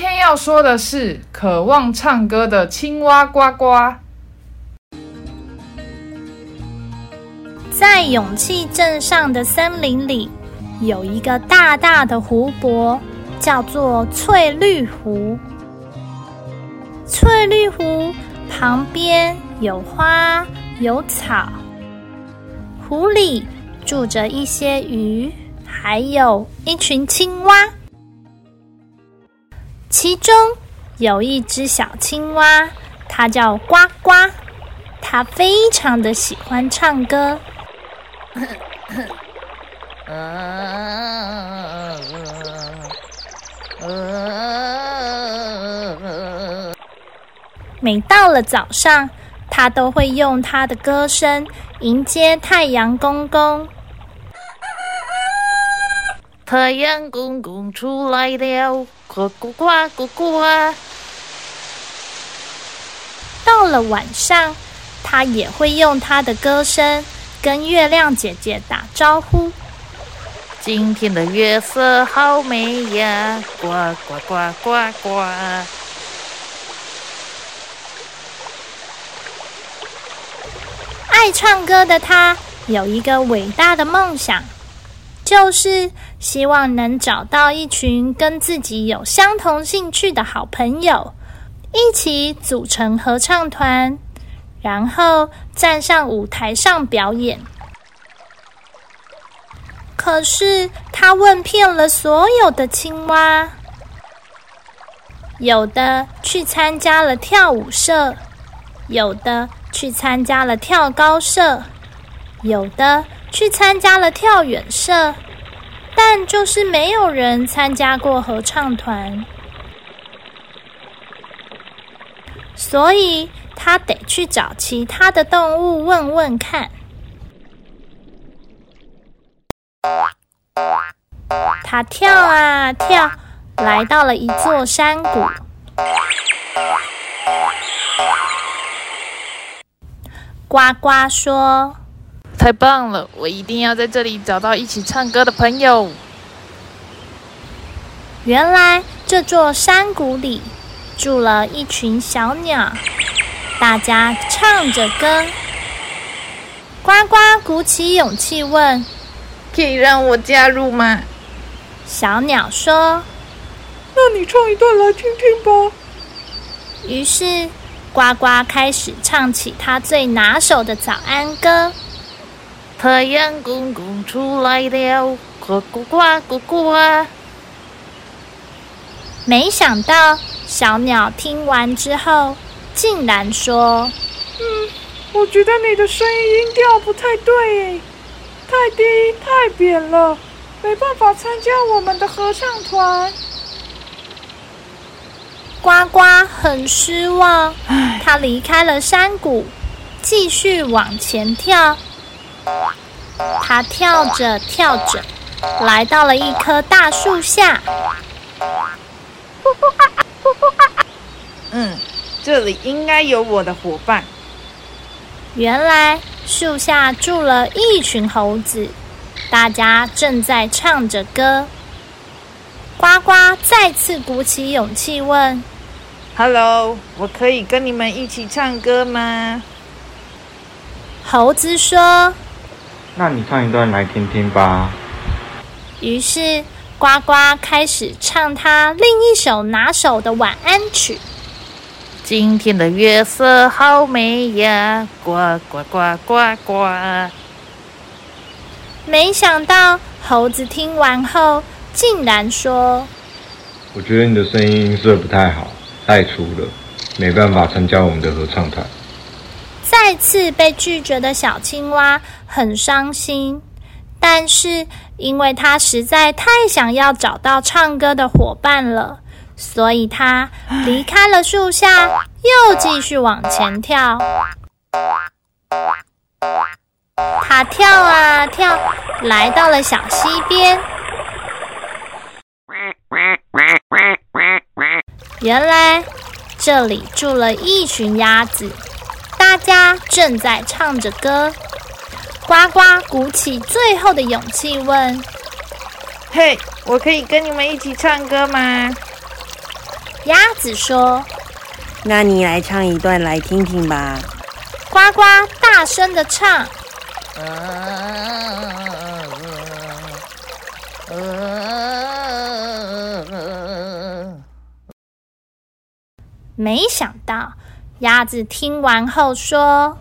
今天要说的是渴望唱歌的青蛙呱呱。在勇气镇上的森林里，有一个大大的湖泊，叫做翠绿湖。翠绿湖旁边有花有草，湖里住着一些鱼，还有一群青蛙。其中有一只小青蛙，它叫呱呱，它非常的喜欢唱歌。每到了早上，它都会用它的歌声迎接太阳公公。太阳公公出来了，呱呱呱呱呱！到了晚上，它也会用它的歌声跟月亮姐姐打招呼。今天的月色好美呀，呱呱呱呱呱！爱唱歌的他有一个伟大的梦想，就是希望能找到一群跟自己有相同兴趣的好朋友，一起组成合唱团，然后站上舞台上表演。可是他问遍了所有的青蛙，有的去参加了跳舞社，有的去参加了跳高社，有的去参加了跳远社，但就是没有人参加过合唱团，所以他得去找其他的动物问问看。他跳啊跳，来到了一座山谷。呱呱说：“太棒了，我一定要在这里找到一起唱歌的朋友。”原来这座山谷里住了一群小鸟，大家唱着歌。呱呱鼓起勇气问。可以让我加入吗？小鸟说：“那你唱一段来听听吧。”于是呱呱开始唱起他最拿手的早安歌：“太阳公公出来了，呱呱呱呱呱！”没想到小鸟听完之后，竟然说：“嗯，我觉得你的声音音调不太对。”太低太扁了，没办法参加我们的合唱团。呱呱很失望，它离开了山谷，继续往前跳。他跳着跳着，来到了一棵大树下。嗯，这里应该有我的伙伴。原来。树下住了一群猴子，大家正在唱着歌。呱呱再次鼓起勇气问：“Hello，我可以跟你们一起唱歌吗？”猴子说：“那你唱一段来听听吧。”于是呱呱开始唱他另一首拿手的晚安曲。今天的月色好美呀，呱呱呱呱呱！没想到猴子听完后，竟然说：“我觉得你的声音音色不太好，太粗了，没办法参加我们的合唱团。”再次被拒绝的小青蛙很伤心，但是因为他实在太想要找到唱歌的伙伴了，所以他离开了树下，又继续往前跳。他跳啊跳，来到了小溪边。原来这里住了一群鸭子，大家正在唱着歌。呱呱鼓起最后的勇气问：“嘿，我可以跟你们一起唱歌吗？”鸭子说：“那你来唱一段来听听吧。”呱呱大声的唱。没想到，鸭子听完后说：“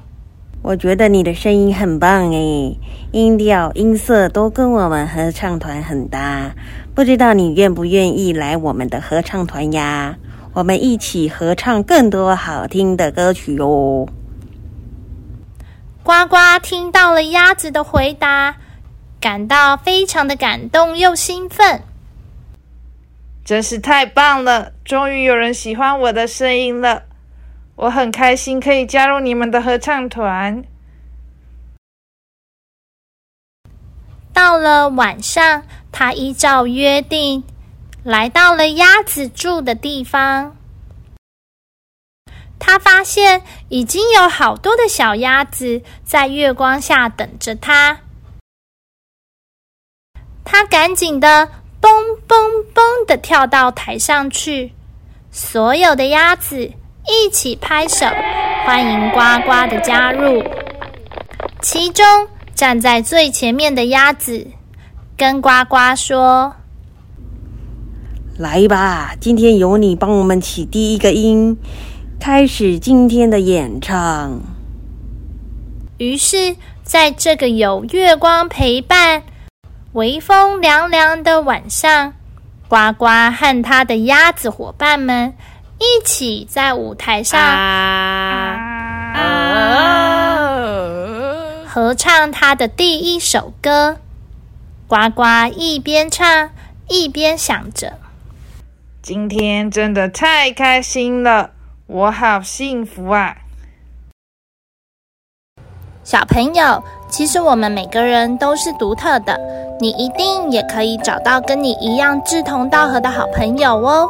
我觉得你的声音很棒诶，音调、音色都跟我们合唱团很搭。不知道你愿不愿意来我们的合唱团呀？我们一起合唱更多好听的歌曲哦。”呱呱听到了鸭子的回答，感到非常的感动又兴奋。真是太棒了！终于有人喜欢我的声音了，我很开心可以加入你们的合唱团。到了晚上，他依照约定来到了鸭子住的地方。他发现已经有好多的小鸭子在月光下等着他，他赶紧的。蹦蹦蹦的跳到台上去，所有的鸭子一起拍手欢迎呱呱的加入。其中站在最前面的鸭子跟呱呱说：“来吧，今天由你帮我们起第一个音，开始今天的演唱。”于是，在这个有月光陪伴。微风凉凉的晚上，呱呱和他的鸭子伙伴们一起在舞台上合唱他的第一首歌。呱呱一边唱一边想着：“今天真的太开心了，我好幸福啊！”小朋友，其实我们每个人都是独特的，你一定也可以找到跟你一样志同道合的好朋友哦。